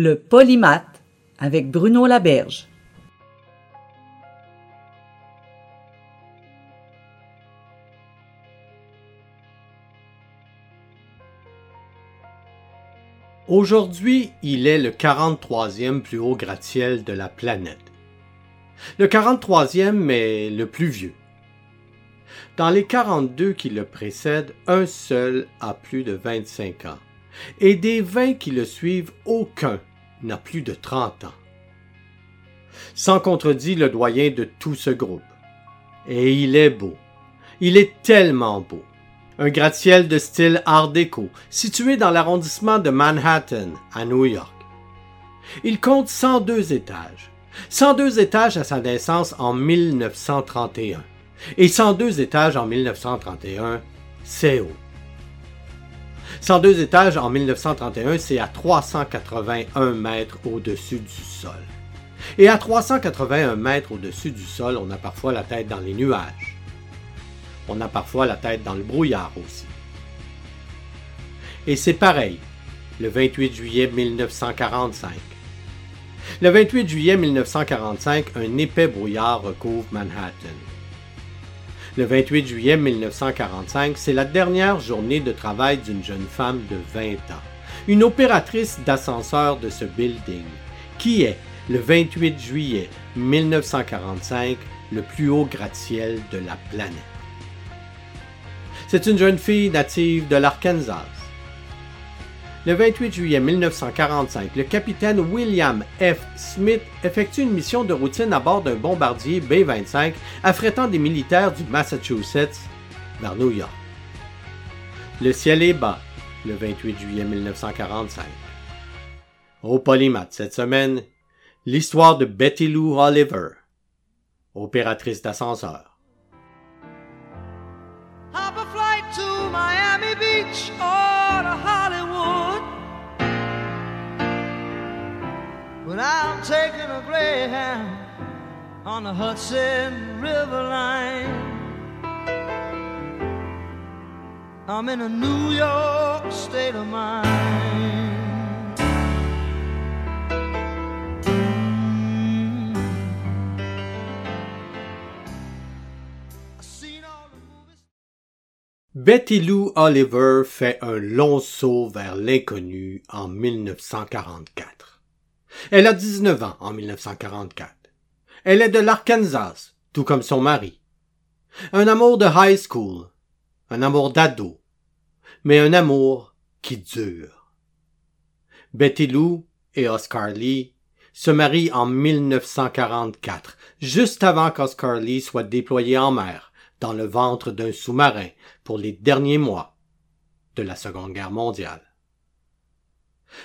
Le polymath avec Bruno Laberge. Aujourd'hui, il est le 43e plus haut gratte-ciel de la planète. Le 43e, mais le plus vieux. Dans les 42 qui le précèdent, un seul a plus de 25 ans. Et des 20 qui le suivent, aucun n'a plus de 30 ans. Sans contredit le doyen de tout ce groupe. Et il est beau. Il est tellement beau. Un gratte-ciel de style Art déco, situé dans l'arrondissement de Manhattan, à New York. Il compte 102 étages. 102 étages à sa naissance en 1931. Et 102 étages en 1931, c'est haut. 102 étages en 1931, c'est à 381 mètres au-dessus du sol. Et à 381 mètres au-dessus du sol, on a parfois la tête dans les nuages. On a parfois la tête dans le brouillard aussi. Et c'est pareil, le 28 juillet 1945. Le 28 juillet 1945, un épais brouillard recouvre Manhattan. Le 28 juillet 1945, c'est la dernière journée de travail d'une jeune femme de 20 ans, une opératrice d'ascenseur de ce building, qui est, le 28 juillet 1945, le plus haut gratte-ciel de la planète? C'est une jeune fille native de l'Arkansas. Le 28 juillet 1945, le capitaine William F. Smith effectue une mission de routine à bord d'un bombardier B-25 affrétant des militaires du Massachusetts vers New York. Le ciel est bas le 28 juillet 1945. Au Polymath cette semaine, l'histoire de Betty Lou Oliver, opératrice d'ascenseur. Or When I'm taking a Greyhound on the Hudson River line. I'm in a New York state of mind. Betty Lou Oliver fait un long saut vers l'inconnu en 1944. Elle a 19 ans en 1944. Elle est de l'Arkansas, tout comme son mari. Un amour de high school, un amour d'ado, mais un amour qui dure. Betty Lou et Oscar Lee se marient en 1944, juste avant qu'Oscar Lee soit déployé en mer, dans le ventre d'un sous-marin, pour les derniers mois de la Seconde Guerre mondiale.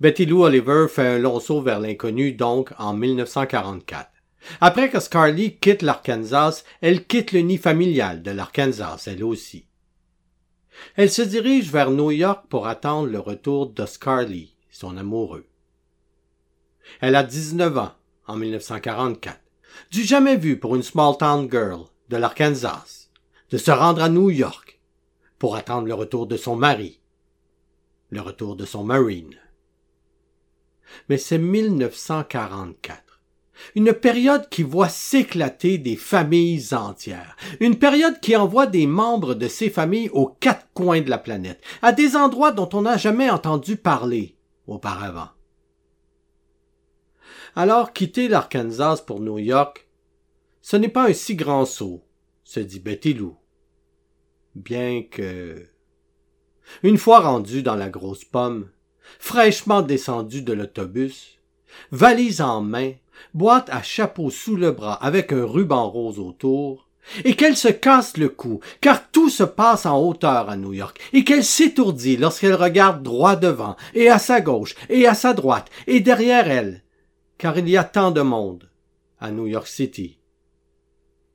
Betty Lou Oliver fait un long saut vers l'inconnu donc en 1944. Après que Scarlett quitte l'Arkansas, elle quitte le nid familial de l'Arkansas, elle aussi. Elle se dirige vers New York pour attendre le retour d'Oscar Lee, son amoureux. Elle a 19 ans en 1944. Du jamais vu pour une small town girl de l'Arkansas de se rendre à New York pour attendre le retour de son mari, le retour de son marine. Mais c'est 1944. Une période qui voit s'éclater des familles entières. Une période qui envoie des membres de ces familles aux quatre coins de la planète, à des endroits dont on n'a jamais entendu parler auparavant. Alors quitter l'Arkansas pour New York, ce n'est pas un si grand saut, se dit Betty Lou. Bien que... Une fois rendu dans la grosse pomme, fraîchement descendu de l'autobus, valise en main, boîte à chapeau sous le bras avec un ruban rose autour, et qu'elle se casse le cou, car tout se passe en hauteur à New York, et qu'elle s'étourdit lorsqu'elle regarde droit devant, et à sa gauche, et à sa droite, et derrière elle, car il y a tant de monde à New York City.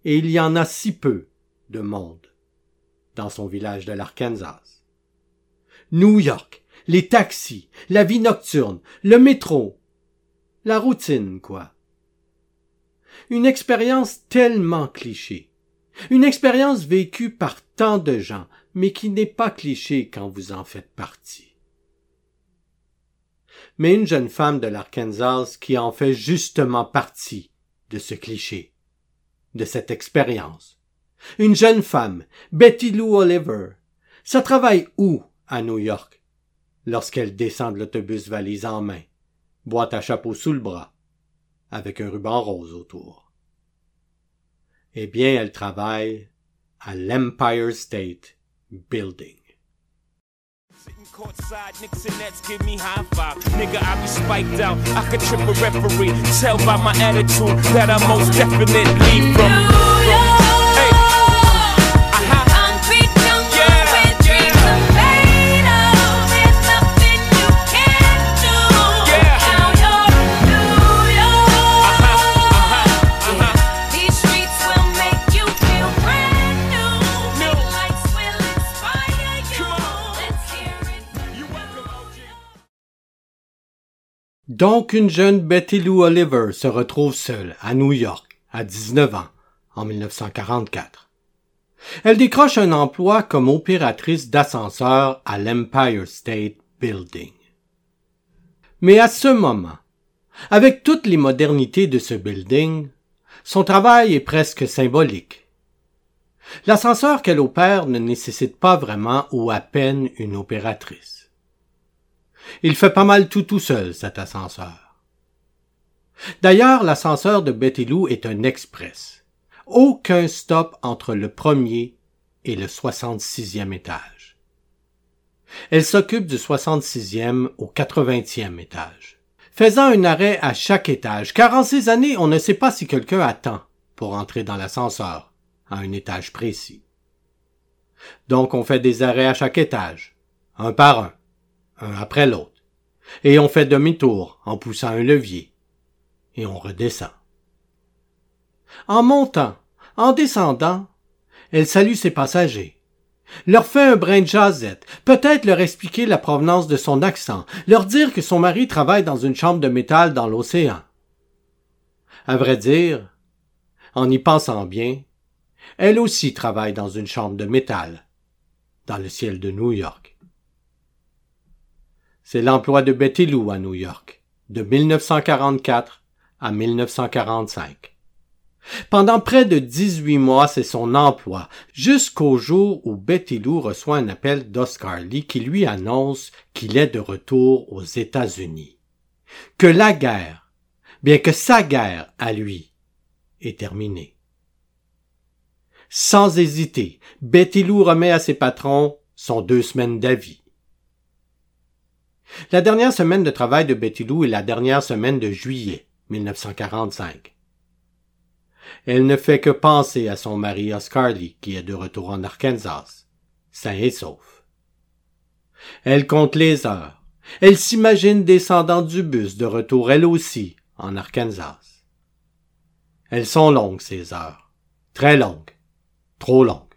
Et il y en a si peu de monde dans son village de l'Arkansas. New York, les taxis, la vie nocturne, le métro, la routine, quoi. Une expérience tellement cliché. Une expérience vécue par tant de gens, mais qui n'est pas cliché quand vous en faites partie. Mais une jeune femme de l'Arkansas qui en fait justement partie de ce cliché, de cette expérience. Une jeune femme, Betty Lou Oliver. Ça travaille où à New York? Lorsqu'elle descend de l'autobus valise en main, boîte à chapeau sous le bras, avec un ruban rose autour. Eh bien, elle travaille à l'Empire State Building. Sitting courtside, Knicks and Nets give me high five. Nigga, I be spiked out. I could trip a referee. Tell by my attitude that I most definitely from. Donc une jeune Betty Lou Oliver se retrouve seule à New York à 19 ans en 1944. Elle décroche un emploi comme opératrice d'ascenseur à l'Empire State Building. Mais à ce moment, avec toutes les modernités de ce building, son travail est presque symbolique. L'ascenseur qu'elle opère ne nécessite pas vraiment ou à peine une opératrice. Il fait pas mal tout tout seul, cet ascenseur. D'ailleurs, l'ascenseur de Betty est un express. Aucun stop entre le premier et le 66e étage. Elle s'occupe du 66e au 80e étage, faisant un arrêt à chaque étage, car en ces années, on ne sait pas si quelqu'un attend pour entrer dans l'ascenseur à un étage précis. Donc on fait des arrêts à chaque étage, un par un, un après l'autre, et on fait demi-tour en poussant un levier, et on redescend. En montant, en descendant, elle salue ses passagers, leur fait un brin de jasette, peut-être leur expliquer la provenance de son accent, leur dire que son mari travaille dans une chambre de métal dans l'océan. À vrai dire, en y pensant bien, elle aussi travaille dans une chambre de métal, dans le ciel de New York. C'est l'emploi de Betty Lou à New York, de 1944 à 1945. Pendant près de 18 mois, c'est son emploi, jusqu'au jour où Betty Lou reçoit un appel d'Oscar Lee qui lui annonce qu'il est de retour aux États-Unis. Que la guerre, bien que sa guerre à lui, est terminée. Sans hésiter, Betty Lou remet à ses patrons son deux semaines d'avis. La dernière semaine de travail de Betty Lou est la dernière semaine de juillet 1945. Elle ne fait que penser à son mari Oscar Lee qui est de retour en Arkansas, sain et sauf. Elle compte les heures. Elle s'imagine descendant du bus de retour elle aussi en Arkansas. Elles sont longues ces heures, très longues, trop longues.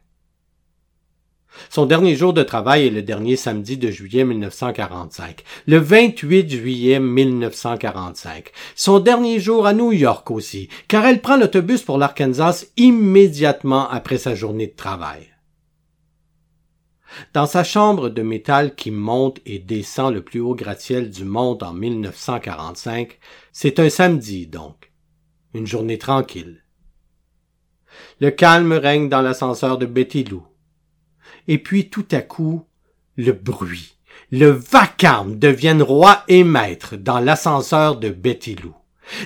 Son dernier jour de travail est le dernier samedi de juillet 1945, le 28 juillet 1945. Son dernier jour à New York aussi, car elle prend l'autobus pour l'Arkansas immédiatement après sa journée de travail. Dans sa chambre de métal qui monte et descend le plus haut gratte-ciel du monde en 1945, c'est un samedi donc, une journée tranquille. Le calme règne dans l'ascenseur de Betty Lou et puis tout à coup, le bruit, le vacarme deviennent roi et maître dans l'ascenseur de Betty Lou.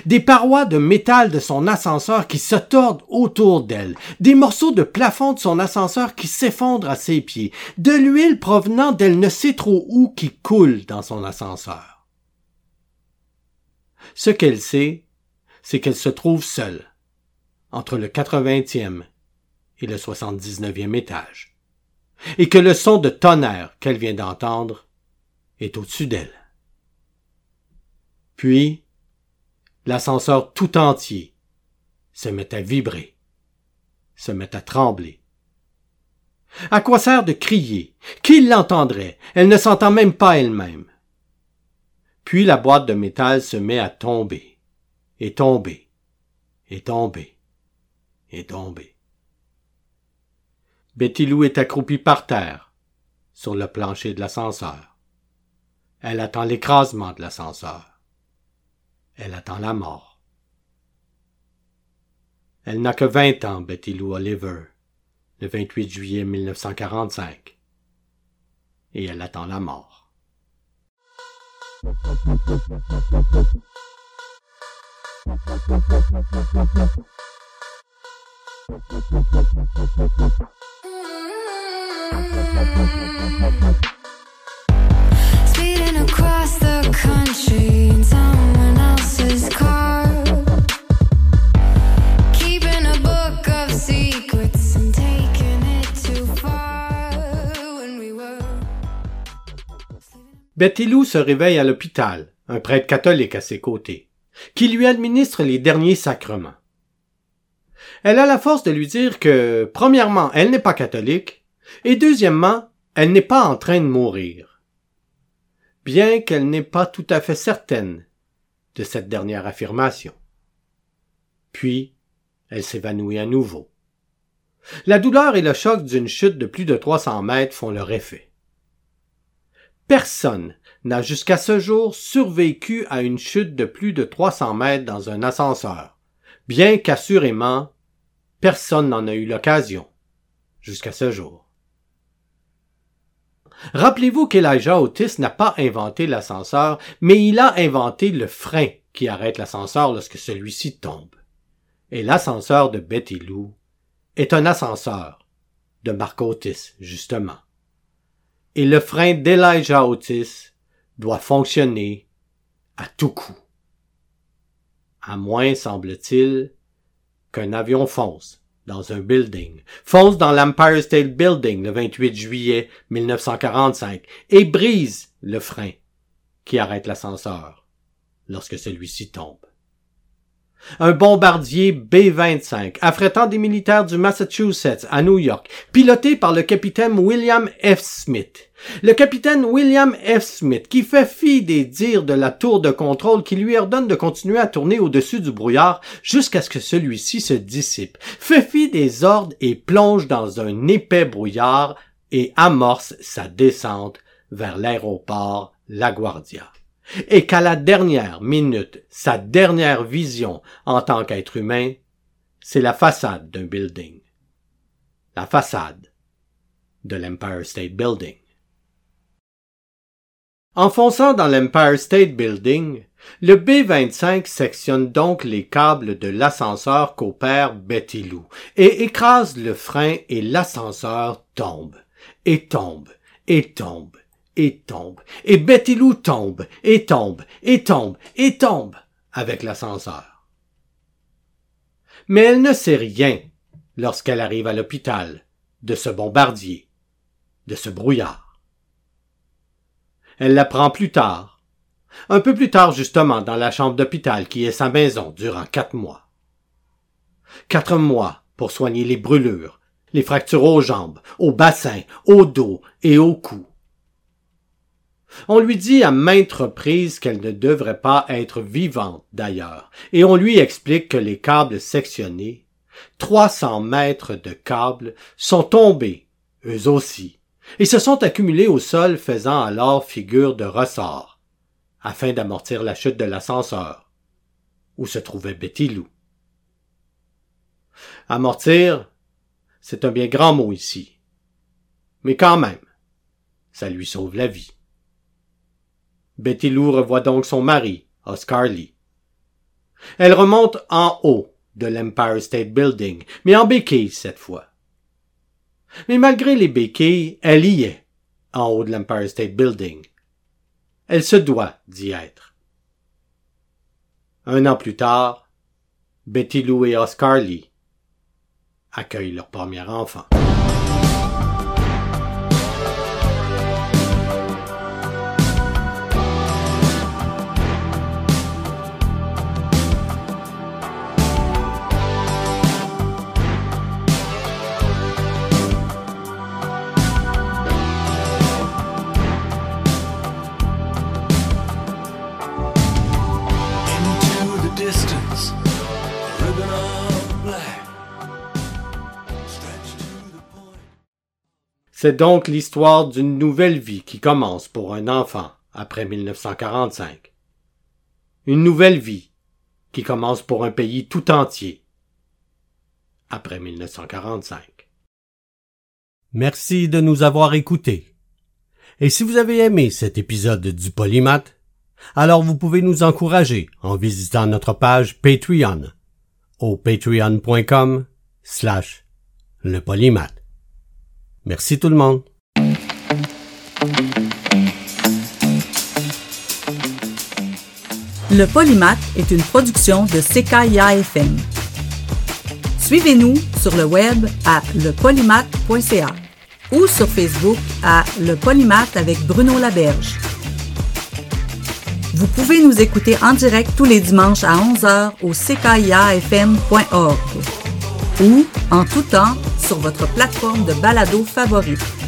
Des parois de métal de son ascenseur qui se tordent autour d'elle, des morceaux de plafond de son ascenseur qui s'effondrent à ses pieds, de l'huile provenant d'elle ne sait trop où qui coule dans son ascenseur. Ce qu'elle sait, c'est qu'elle se trouve seule, entre le 80e et le 79e étage, et que le son de tonnerre qu'elle vient d'entendre est au-dessus d'elle. Puis, l'ascenseur tout entier se met à vibrer, se met à trembler. À quoi sert de crier? Qui l'entendrait? Elle ne s'entend même pas elle-même. Puis la boîte de métal se met à tomber, et tomber, et tomber, et tomber. Betty Lou est accroupie par terre, sur le plancher de l'ascenseur. Elle attend l'écrasement de l'ascenseur. Elle attend la mort. Elle n'a que vingt ans, Betty Lou Oliver, le 28 juillet 1945. Et elle attend la mort. Betty Lou se réveille à l'hôpital, un prêtre catholique à ses côtés, qui lui administre les derniers sacrements. Elle a la force de lui dire que, premièrement, elle n'est pas catholique, et deuxièmement, elle n'est pas en train de mourir. Bien qu'elle n'est pas tout à fait certaine de cette dernière affirmation. Puis, elle s'évanouit à nouveau. La douleur et le choc d'une chute de plus de 300 mètres font leur effet. Personne n'a jusqu'à ce jour survécu à une chute de plus de 300 mètres dans un ascenseur, bien qu'assurément, personne n'en a eu l'occasion jusqu'à ce jour. Rappelez-vous qu'Elijah Otis n'a pas inventé l'ascenseur, mais il a inventé le frein qui arrête l'ascenseur lorsque celui-ci tombe. Et l'ascenseur de Betty Lou est un ascenseur de Mark Otis, justement. Et le frein d'Elijah Otis doit fonctionner à tout coup. À moins, semble-t-il, qu'un avion fonce dans un building, fonce dans l'Empire State Building le 28 juillet 1945 et brise le frein qui arrête l'ascenseur lorsque celui-ci tombe. Un bombardier B-25 affrétant des militaires du Massachusetts à New York, piloté par le capitaine William F. Smith. Le capitaine William F. Smith qui fait fi des dires de la tour de contrôle qui lui ordonne de continuer à tourner au-dessus du brouillard jusqu'à ce que celui-ci se dissipe, fait fi des ordres et plonge dans un épais brouillard et amorce sa descente vers l'aéroport LaGuardia et qu'à la dernière minute, sa dernière vision en tant qu'être humain, c'est la façade d'un building. La façade de l'Empire State Building. En fonçant dans l'Empire State Building, le B-25 sectionne donc les câbles de l'ascenseur qu'opère Betty Lou et écrase le frein et l'ascenseur tombe, et tombe, et tombe, et tombe, et Betty Lou tombe, et tombe, et tombe, et tombe avec l'ascenseur. Mais elle ne sait rien lorsqu'elle arrive à l'hôpital de ce bombardier, de ce brouillard. Elle l'apprend plus tard, un peu plus tard justement dans la chambre d'hôpital qui est sa maison durant quatre mois. Quatre mois pour soigner les brûlures, les fractures aux jambes, au bassin, au dos et au cou. On lui dit à maintes reprises qu'elle ne devrait pas être vivante d'ailleurs, et on lui explique que les câbles sectionnés, 300 mètres de câbles, sont tombés, eux aussi, et se sont accumulés au sol faisant alors figure de ressort, afin d'amortir la chute de l'ascenseur, où se trouvait Betty Lou. Amortir, c'est un bien grand mot ici. Mais quand même, ça lui sauve la vie. Betty Lou revoit donc son mari, Oscar Lee. Elle remonte en haut de l'Empire State Building, mais en béquille cette fois. Mais malgré les béquilles, elle y est, en haut de l'Empire State Building. Elle se doit d'y être. Un an plus tard, Betty Lou et Oscar Lee accueillent leur premier enfant. C'est donc l'histoire d'une nouvelle vie qui commence pour un enfant après 1945. Une nouvelle vie qui commence pour un pays tout entier après 1945. Merci de nous avoir écoutés. Et si vous avez aimé cet épisode du Polymath, alors vous pouvez nous encourager en visitant notre page Patreon au patreon.com slash le polymath. Merci tout le monde. Le Polymath est une production de CKIA FM. Suivez-nous sur le web à lepolymath.ca ou sur Facebook à Le Polymath avec Bruno Laberge. Vous pouvez nous écouter en direct tous les dimanches à 11h au ckiafm.org ou en tout temps sur votre plateforme de balado favorite.